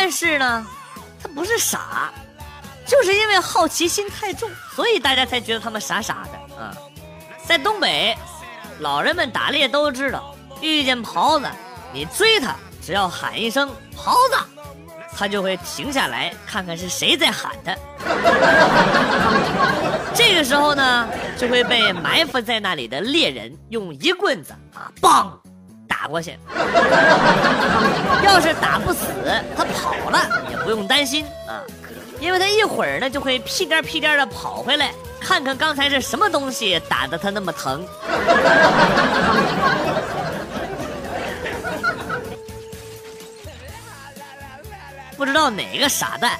但是呢，他不是傻，就是因为好奇心太重，所以大家才觉得他们傻傻的啊。在东北，老人们打猎都知道，遇见狍子，你追他，只要喊一声“狍子”，他就会停下来看看是谁在喊他。这个时候呢，就会被埋伏在那里的猎人用一棍子啊，梆！打过去，要是打不死，他跑了也不用担心啊，因为他一会儿呢就会屁颠屁颠的跑回来，看看刚才是什么东西打的他那么疼。不知道哪个傻蛋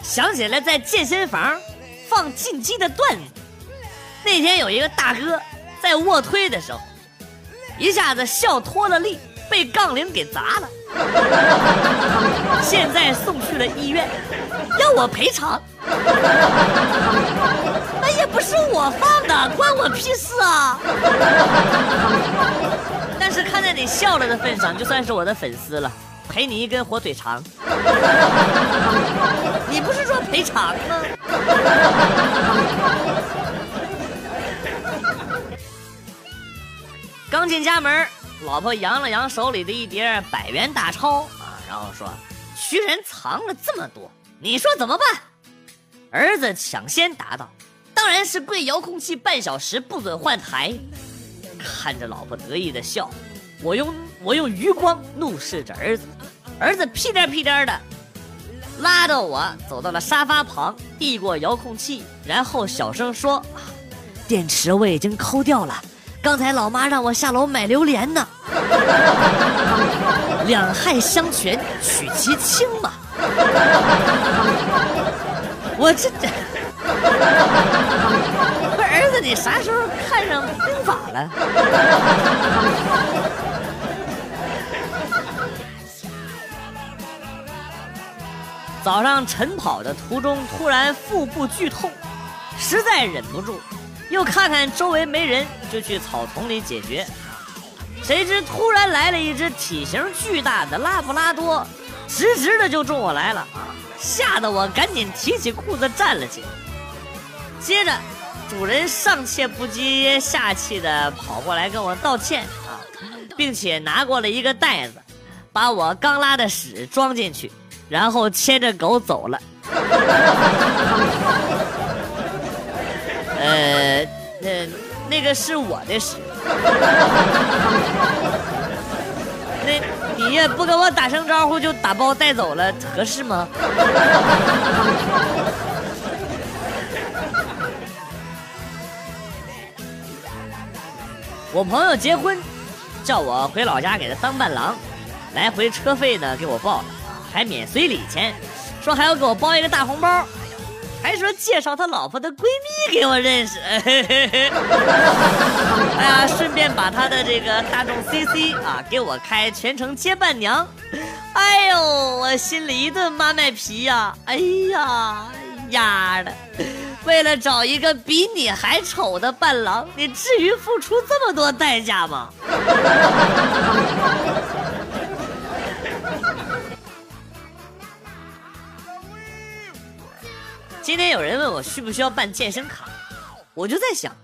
想起来在健身房放进击的段子。那天有一个大哥在卧推的时候。一下子笑脱了力，被杠铃给砸了，现在送去了医院，要我赔偿。那也不是我放的，关我屁事啊！但是看在你笑了的份上，就算是我的粉丝了，赔你一根火腿肠。你不是说赔偿吗？刚进家门，老婆扬了扬手里的一叠百元大钞啊，然后说：“居然藏了这么多，你说怎么办？”儿子抢先答道：“当然是跪遥控器半小时，不准换台。”看着老婆得意的笑，我用我用余光怒视着儿子，儿子屁颠屁颠的拉着我走到了沙发旁，递过遥控器，然后小声说：“电池我已经抠掉了。”刚才老妈让我下楼买榴莲呢，两害相权取其轻嘛。我这这，不儿子，你啥时候看上兵法了？早上晨跑的途中，突然腹部剧痛，实在忍不住。又看看周围没人，就去草丛里解决。谁知突然来了一只体型巨大的拉布拉多，直直的就冲我来了！吓得我赶紧提起裤子站了起来。接着，主人上气不接下气的跑过来跟我道歉啊，并且拿过了一个袋子，把我刚拉的屎装进去，然后牵着狗走了。呃，那那个是我的屎，那你也不跟我打声招呼就打包带走了，合适吗？我朋友结婚，叫我回老家给他当伴郎，来回车费呢给我报了，还免随礼钱，说还要给我包一个大红包。还说介绍他老婆的闺蜜给我认识，哎呀，顺便把他的这个大众 CC 啊给我开全程接伴娘，哎呦，我心里一顿妈卖皮呀！哎呀，丫的，为了找一个比你还丑的伴郎，你至于付出这么多代价吗？今天有人问我需不需要办健身卡，我就在想，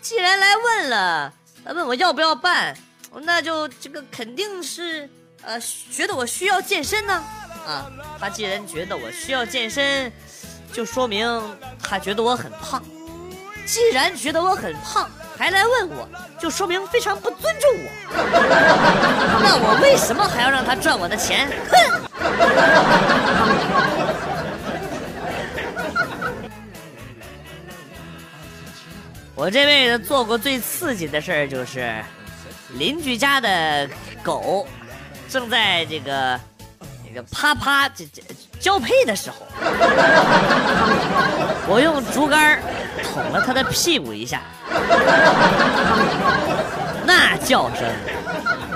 既然来问了，问我要不要办，那就这个肯定是呃觉得我需要健身呢。啊，他既然觉得我需要健身，就说明他觉得我很胖。既然觉得我很胖，还来问我，就说明非常不尊重我。那我为什么还要让他赚我的钱？哼！我这辈子做过最刺激的事儿，就是邻居家的狗正在这个这个啪啪这这交配的时候，我用竹竿捅了他的屁股一下，那叫声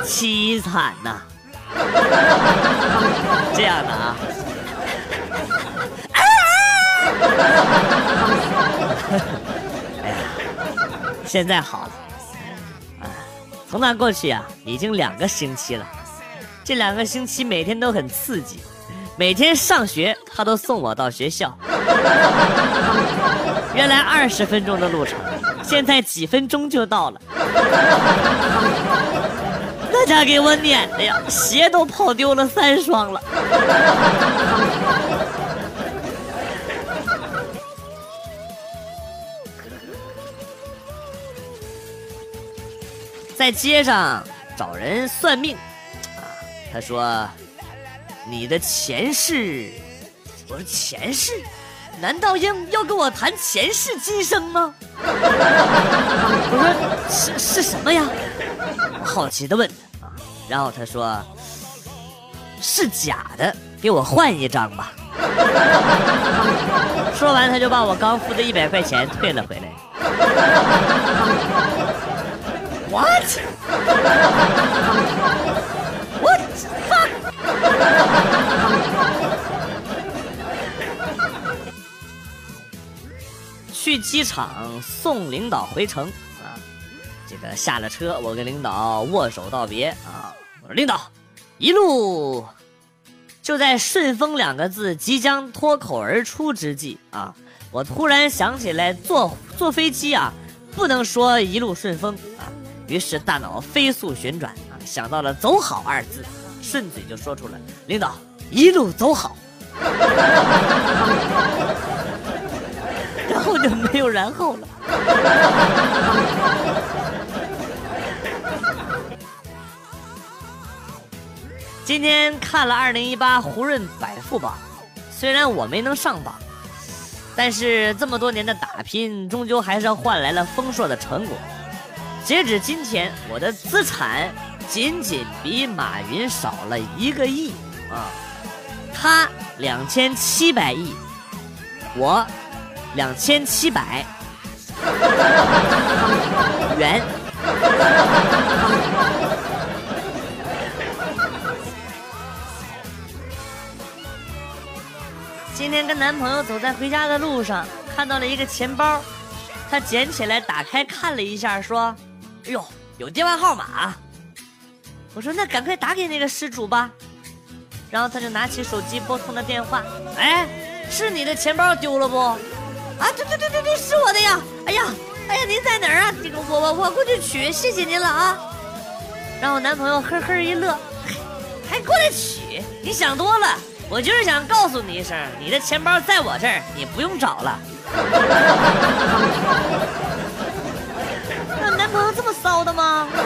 凄惨呐！这样的啊。现在好了，啊，从那过去啊，已经两个星期了。这两个星期每天都很刺激，每天上学他都送我到学校。原来二十分钟的路程，现在几分钟就到了。那家给我撵的呀，鞋都跑丢了三双了。在街上找人算命，啊，他说：“你的前世。”我说：“前世？难道要要跟我谈前世今生吗？” 我说：“是是什么呀？”我好奇的问他啊，然后他说：“是假的，给我换一张吧。” 说完，他就把我刚付的一百块钱退了回来。What? What? Fuck! 去机场送领导回城啊！这个下了车，我跟领导握手道别啊！我说领导，一路就在“顺风”两个字即将脱口而出之际啊，我突然想起来，坐坐飞机啊，不能说一路顺风啊。于是大脑飞速旋转啊，想到了“走好”二字，顺嘴就说出了：“领导一路走好。”然后就没有然后了。今天看了二零一八胡润百富榜，虽然我没能上榜，但是这么多年的打拼，终究还是换来了丰硕的成果。截止今天，我的资产仅仅比马云少了一个亿啊！他两千七百亿，我两千七百元。今天跟男朋友走在回家的路上，看到了一个钱包，他捡起来打开看了一下，说。哎呦，有电话号码！我说那赶快打给那个失主吧。然后他就拿起手机拨通了电话。哎，是你的钱包丢了不？啊，对对对对对，是我的呀！哎呀，哎呀，您在哪儿啊？这个我我我过去取，谢谢您了啊。然后男朋友呵呵一乐，还过来取？你想多了，我就是想告诉你一声，你的钱包在我这儿，你不用找了。骚的吗？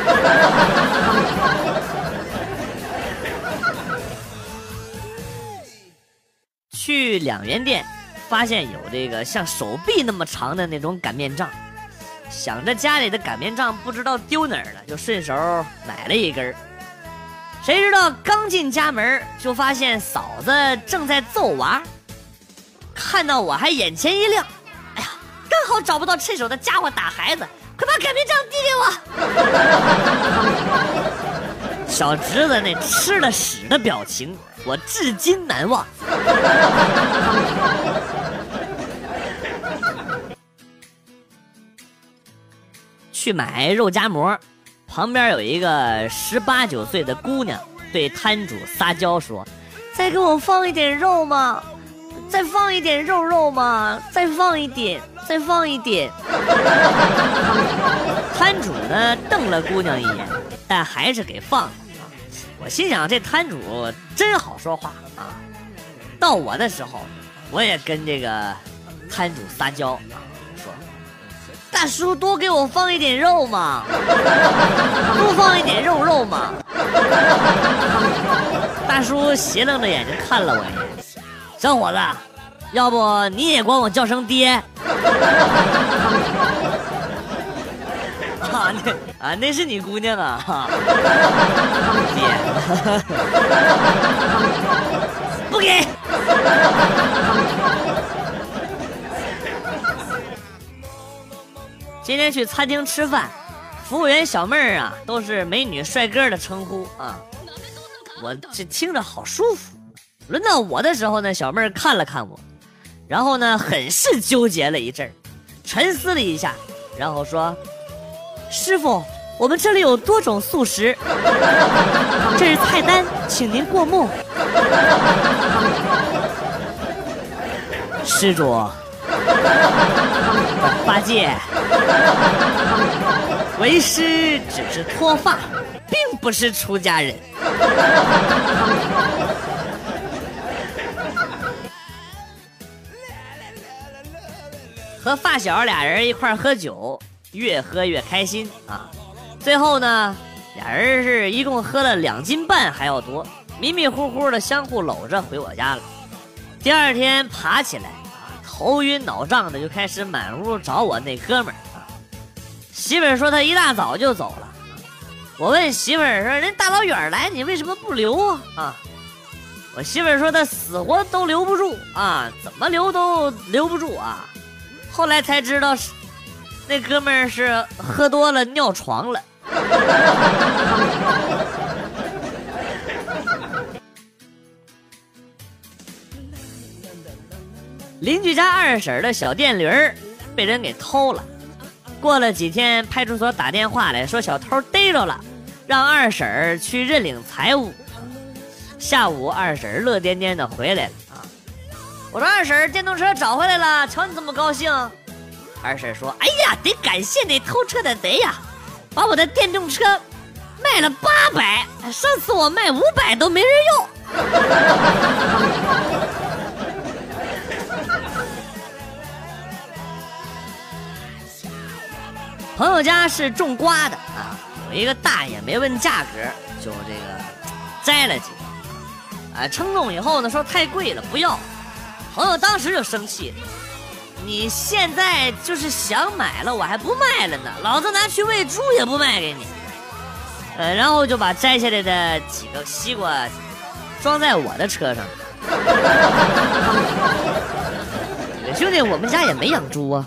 去两元店，发现有这个像手臂那么长的那种擀面杖，想着家里的擀面杖不知道丢哪儿了，就顺手买了一根谁知道刚进家门，就发现嫂子正在揍娃，看到我还眼前一亮，哎呀，刚好找不到趁手的家伙打孩子。快把擀面杖递给我！小侄子那吃了屎的表情，我至今难忘。去买肉夹馍，旁边有一个十八九岁的姑娘对摊主撒娇说：“再给我放一点肉吗？再放一点肉肉吗？再放一点。”再放一点。摊主呢瞪了姑娘一眼，但还是给放了。我心想这摊主真好说话啊。到我的时候，我也跟这个摊主撒娇，说：“大叔多给我放一点肉嘛，多放一点肉肉嘛。”大叔斜楞着眼睛看了我一眼，小伙子，要不你也管我叫声爹。啊，那啊，那是你姑娘啊，爹，不给。今天去餐厅吃饭，服务员小妹儿啊，都是美女帅哥的称呼啊，我这听着好舒服。轮到我的时候呢，小妹儿看了看我，然后呢，很是纠结了一阵儿，沉思了一下，然后说：“师傅，我们这里有多种素食，这是菜单，请您过目。”施主，八戒，为师只是脱发，并不是出家人。和发小俩人一块喝酒，越喝越开心啊！最后呢，俩人是一共喝了两斤半还要多，迷迷糊糊的相互搂着回我家了。第二天爬起来啊，头晕脑胀的就开始满屋找我那哥们儿啊。媳妇儿说他一大早就走了。我问媳妇儿说：“人大老远来，你为什么不留啊？”啊，我媳妇儿说他死活都留不住啊，怎么留都留不住啊。后来才知道，是那哥们儿是喝多了尿床了。邻居家二婶的小电驴儿被人给偷了。过了几天，派出所打电话来说小偷逮着了，让二婶去认领财物。下午，二婶乐颠颠的回来了。我说二婶，电动车找回来了，瞧你这么高兴。二婶说：“哎呀，得感谢那偷车的贼呀，把我的电动车卖了八百，上次我卖五百都没人要。朋友家是种瓜的啊，有一个大爷没问价格，就这个摘了几个，啊，称重以后呢，说太贵了，不要。朋友当时就生气，你现在就是想买了，我还不卖了呢，老子拿去喂猪也不卖给你。呃，然后就把摘下来的几个西瓜装在我的车上。兄弟，我们家也没养猪啊。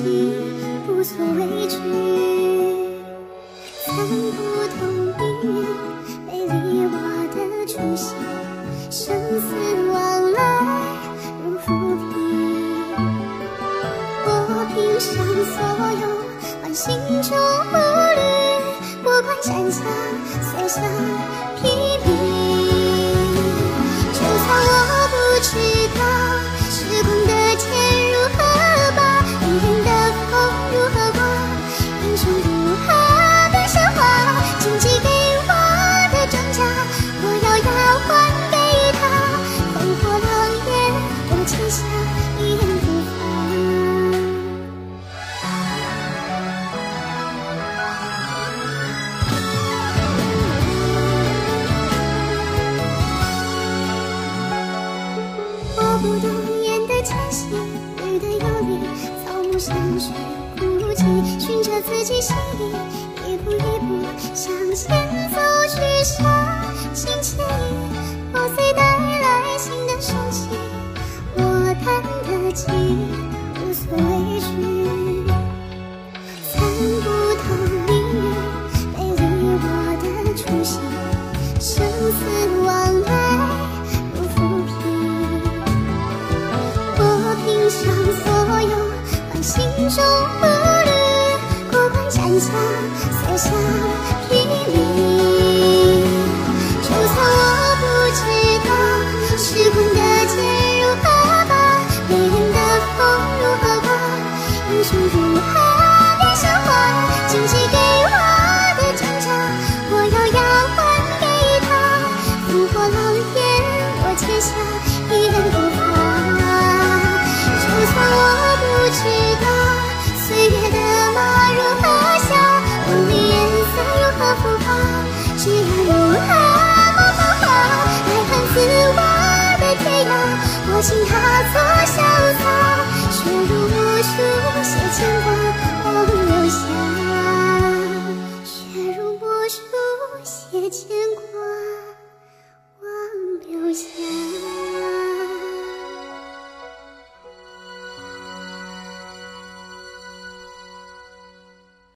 无所畏惧，看不透命运背离我的初心，生死往来如浮萍。我拼上所有换心中不渝，不管山将，写下。循着自己心意，一步一步向前走去，伤心牵引，破碎带来新的生机，我看得起，无所畏惧。洒下，就算我不知道时光。潇洒，却如我书写牵挂，梦留下。